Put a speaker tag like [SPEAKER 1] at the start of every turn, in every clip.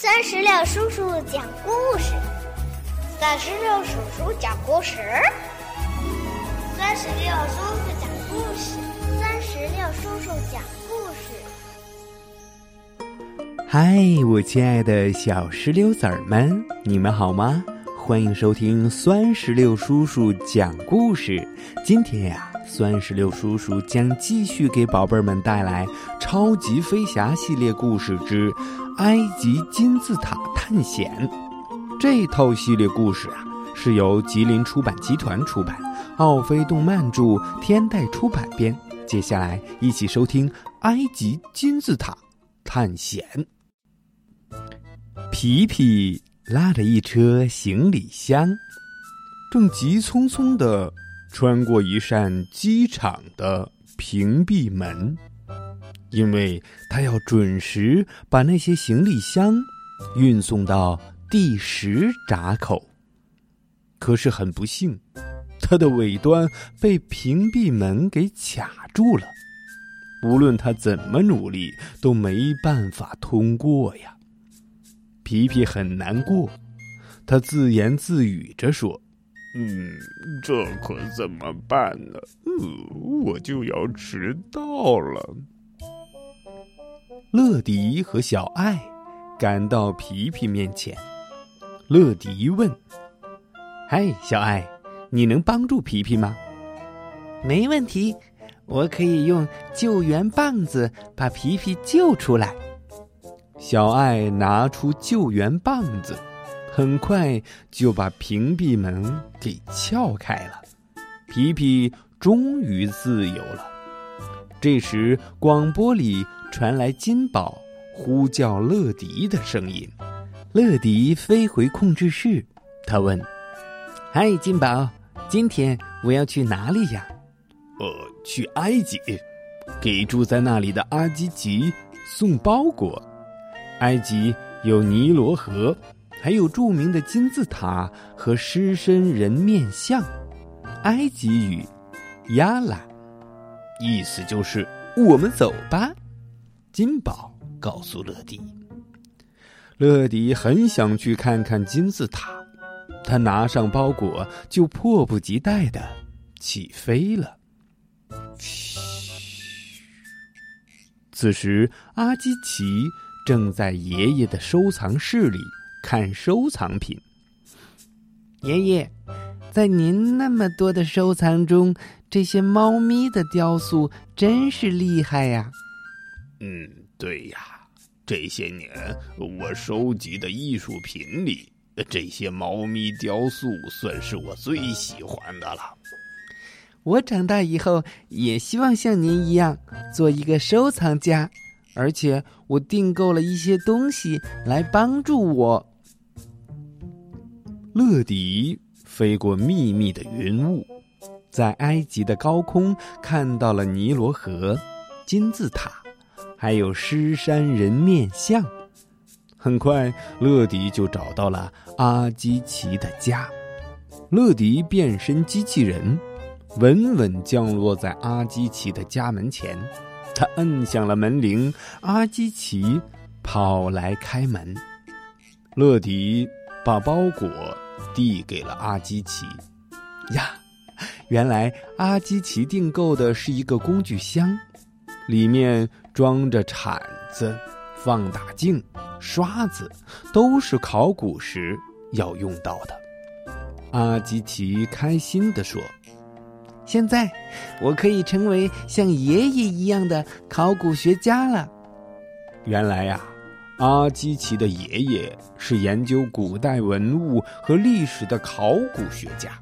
[SPEAKER 1] 三十六叔叔讲故事，
[SPEAKER 2] 三十六叔叔讲故事，
[SPEAKER 1] 三十六叔叔讲故事，三十六叔叔讲故
[SPEAKER 3] 事。嗨，我亲爱的小石榴籽儿们，你们好吗？欢迎收听酸石榴叔叔讲故事。今天呀，酸石榴叔叔将继续给宝贝儿们带来《超级飞侠》系列故事之《埃及金字塔探险》。这套系列故事啊，是由吉林出版集团出版，奥飞动漫著，天代出版编。接下来一起收听《埃及金字塔探险》。皮皮。拉着一车行李箱，正急匆匆的穿过一扇机场的屏蔽门，因为他要准时把那些行李箱运送到第十闸口。可是很不幸，他的尾端被屏蔽门给卡住了，无论他怎么努力，都没办法通过呀。皮皮很难过，他自言自语着说：“
[SPEAKER 4] 嗯，这可怎么办呢？嗯，我就要迟到了。”
[SPEAKER 3] 乐迪和小爱赶到皮皮面前。乐迪问：“嗨，小爱，你能帮助皮皮吗？”“
[SPEAKER 5] 没问题，我可以用救援棒子把皮皮救出来。”
[SPEAKER 3] 小爱拿出救援棒子，很快就把屏蔽门给撬开了。皮皮终于自由了。这时，广播里传来金宝呼叫乐迪的声音。乐迪飞回控制室，他问：“
[SPEAKER 5] 嗨，金宝，今天我要去哪里呀？”“
[SPEAKER 4] 呃，去埃及，给住在那里的阿基吉送包裹。”
[SPEAKER 3] 埃及有尼罗河，还有著名的金字塔和狮身人面像。埃及语“亚拉”，意思就是“我们走吧”。金宝告诉乐迪，乐迪很想去看看金字塔，他拿上包裹就迫不及待的起飞了。此时阿基奇。正在爷爷的收藏室里看收藏品。
[SPEAKER 5] 爷爷，在您那么多的收藏中，这些猫咪的雕塑真是厉害呀！
[SPEAKER 4] 嗯，对呀，这些年我收集的艺术品里，这些猫咪雕塑算是我最喜欢的了。
[SPEAKER 5] 我长大以后也希望像您一样做一个收藏家。而且我订购了一些东西来帮助我。
[SPEAKER 3] 乐迪飞过密密的云雾，在埃及的高空看到了尼罗河、金字塔，还有狮山人面像。很快，乐迪就找到了阿基奇的家。乐迪变身机器人，稳稳降落在阿基奇的家门前。他摁响了门铃，阿基奇跑来开门。乐迪把包裹递给了阿基奇。呀，原来阿基奇订购的是一个工具箱，里面装着铲子、放大镜、刷子，都是考古时要用到的。阿基奇开心地说。
[SPEAKER 5] 现在，我可以成为像爷爷一样的考古学家了。
[SPEAKER 3] 原来呀，阿基奇的爷爷是研究古代文物和历史的考古学家，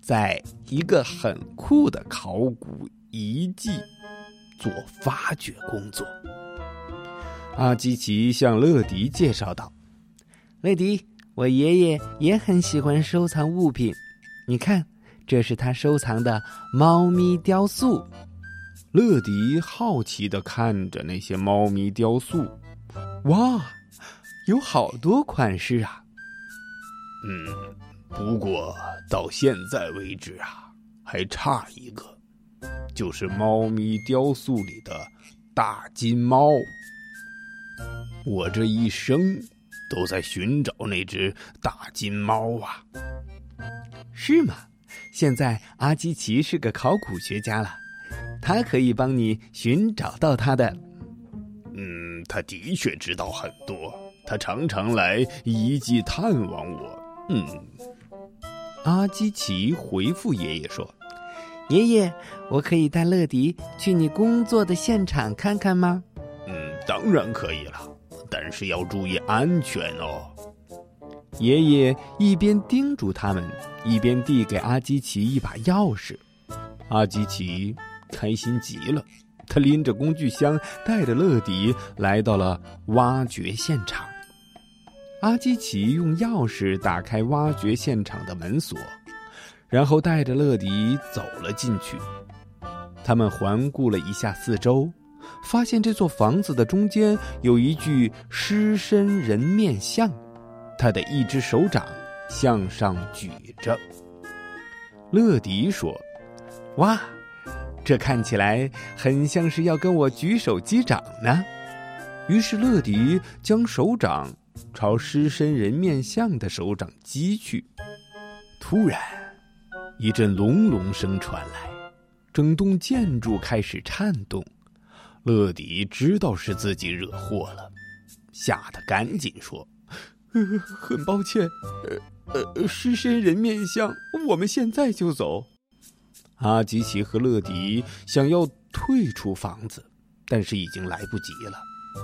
[SPEAKER 3] 在一个很酷的考古遗迹做发掘工作。阿基奇向乐迪介绍道：“
[SPEAKER 5] 乐迪，我爷爷也很喜欢收藏物品，你看。”这是他收藏的猫咪雕塑。
[SPEAKER 3] 乐迪好奇的看着那些猫咪雕塑，哇，有好多款式啊！
[SPEAKER 4] 嗯，不过到现在为止啊，还差一个，就是猫咪雕塑里的大金猫。我这一生都在寻找那只大金猫啊。
[SPEAKER 5] 是吗？现在阿基奇是个考古学家了，他可以帮你寻找到它的。
[SPEAKER 4] 嗯，他的确知道很多，他常常来遗迹探望我。嗯，
[SPEAKER 3] 阿基奇回复爷爷说：“
[SPEAKER 5] 爷爷，我可以带乐迪去你工作的现场看看吗？”“
[SPEAKER 4] 嗯，当然可以了，但是要注意安全哦。”
[SPEAKER 3] 爷爷一边叮嘱他们，一边递给阿基奇一把钥匙。阿基奇开心极了，他拎着工具箱，带着乐迪来到了挖掘现场。阿基奇用钥匙打开挖掘现场的门锁，然后带着乐迪走了进去。他们环顾了一下四周，发现这座房子的中间有一具狮身人面像。他的一只手掌向上举着。乐迪说：“
[SPEAKER 5] 哇，这看起来很像是要跟我举手击掌呢。”
[SPEAKER 3] 于是乐迪将手掌朝狮身人面像的手掌击去。突然，一阵隆隆声传来，整栋建筑开始颤动。乐迪知道是自己惹祸了，吓得赶紧说。
[SPEAKER 5] 呃，很抱歉，呃呃，狮身人面像，我们现在就走。
[SPEAKER 3] 阿吉奇和乐迪想要退出房子，但是已经来不及了。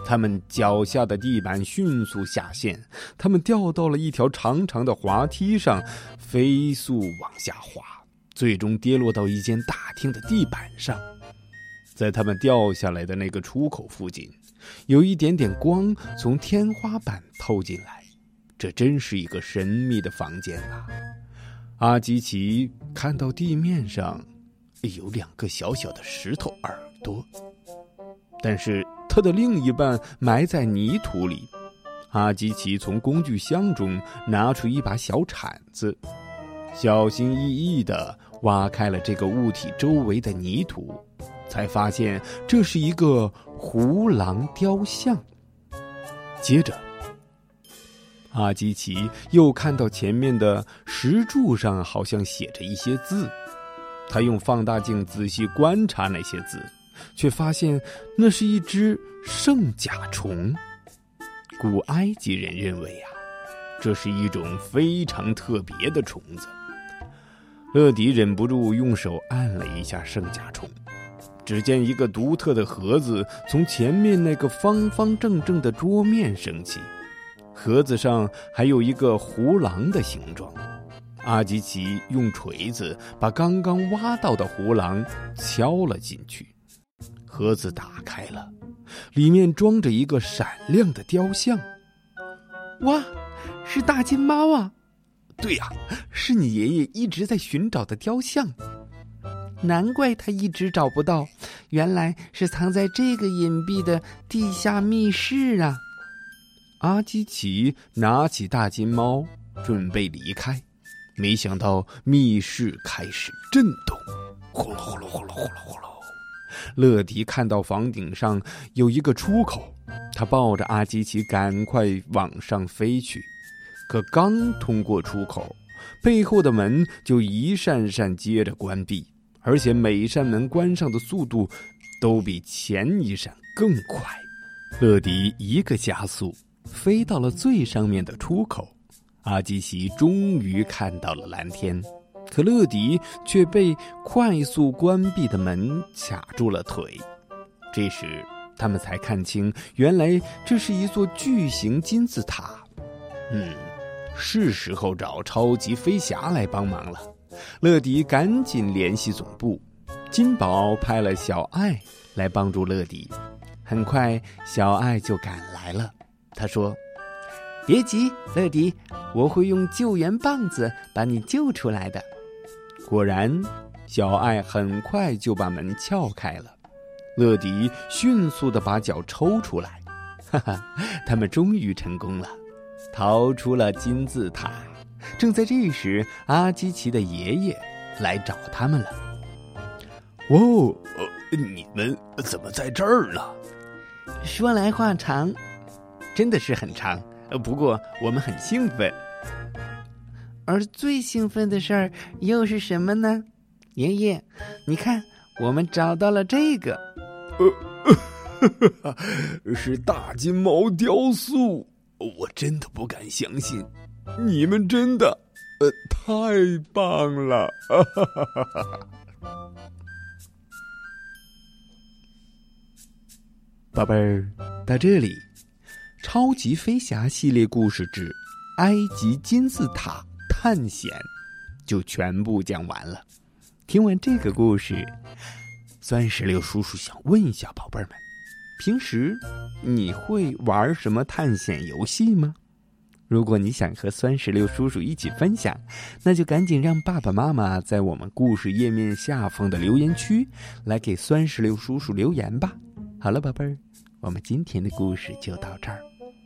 [SPEAKER 3] 他们脚下的地板迅速下陷，他们掉到了一条长长的滑梯上，飞速往下滑，最终跌落到一间大厅的地板上。在他们掉下来的那个出口附近，有一点点光从天花板透进来。这真是一个神秘的房间啊！阿吉奇看到地面上有两个小小的石头耳朵，但是它的另一半埋在泥土里。阿基奇从工具箱中拿出一把小铲子，小心翼翼地挖开了这个物体周围的泥土，才发现这是一个胡狼雕像。接着。阿基奇又看到前面的石柱上好像写着一些字，他用放大镜仔细观察那些字，却发现那是一只圣甲虫。古埃及人认为啊，这是一种非常特别的虫子。乐迪忍不住用手按了一下圣甲虫，只见一个独特的盒子从前面那个方方正正的桌面升起。盒子上还有一个胡狼的形状，阿吉奇用锤子把刚刚挖到的胡狼敲了进去，盒子打开了，里面装着一个闪亮的雕像。
[SPEAKER 5] 哇，是大金猫啊！
[SPEAKER 3] 对呀，
[SPEAKER 5] 是你爷爷一直在寻找的雕像，难怪他一直找不到，原来是藏在这个隐蔽的地下密室啊！
[SPEAKER 3] 阿基奇拿起大金猫，准备离开，没想到密室开始震动，呼噜呼噜呼噜呼噜呼噜。乐迪看到房顶上有一个出口，他抱着阿基奇赶快往上飞去。可刚通过出口，背后的门就一扇扇接着关闭，而且每一扇门关上的速度都比前一扇更快。乐迪一个加速。飞到了最上面的出口，阿基奇终于看到了蓝天，可乐迪却被快速关闭的门卡住了腿。这时，他们才看清，原来这是一座巨型金字塔。嗯，是时候找超级飞侠来帮忙了。乐迪赶紧联系总部，金宝派了小爱来帮助乐迪。很快，小爱就赶来了。他说：“
[SPEAKER 5] 别急，乐迪，我会用救援棒子把你救出来的。”
[SPEAKER 3] 果然，小爱很快就把门撬开了。乐迪迅速的把脚抽出来，哈哈，他们终于成功了，逃出了金字塔。正在这时，阿基奇的爷爷来找他们了。
[SPEAKER 4] “哦，你们怎么在这儿呢？”
[SPEAKER 5] 说来话长。真的是很长，呃
[SPEAKER 3] 不过我们很兴奋。
[SPEAKER 5] 而最兴奋的事儿又是什么呢？爷爷，你看，我们找到了这个。
[SPEAKER 4] 呃，是大金毛雕塑，我真的不敢相信，你们真的，呃，太棒了！哈哈哈哈哈！
[SPEAKER 3] 宝贝儿，到这里，《超级飞侠》系列故事之《埃及金字塔探险》就全部讲完了。听完这个故事，酸石榴叔叔想问一下宝贝儿们。平时你会玩什么探险游戏吗？如果你想和酸石榴叔叔一起分享，那就赶紧让爸爸妈妈在我们故事页面下方的留言区来给酸石榴叔叔留言吧。好了，宝贝儿，我们今天的故事就到这儿，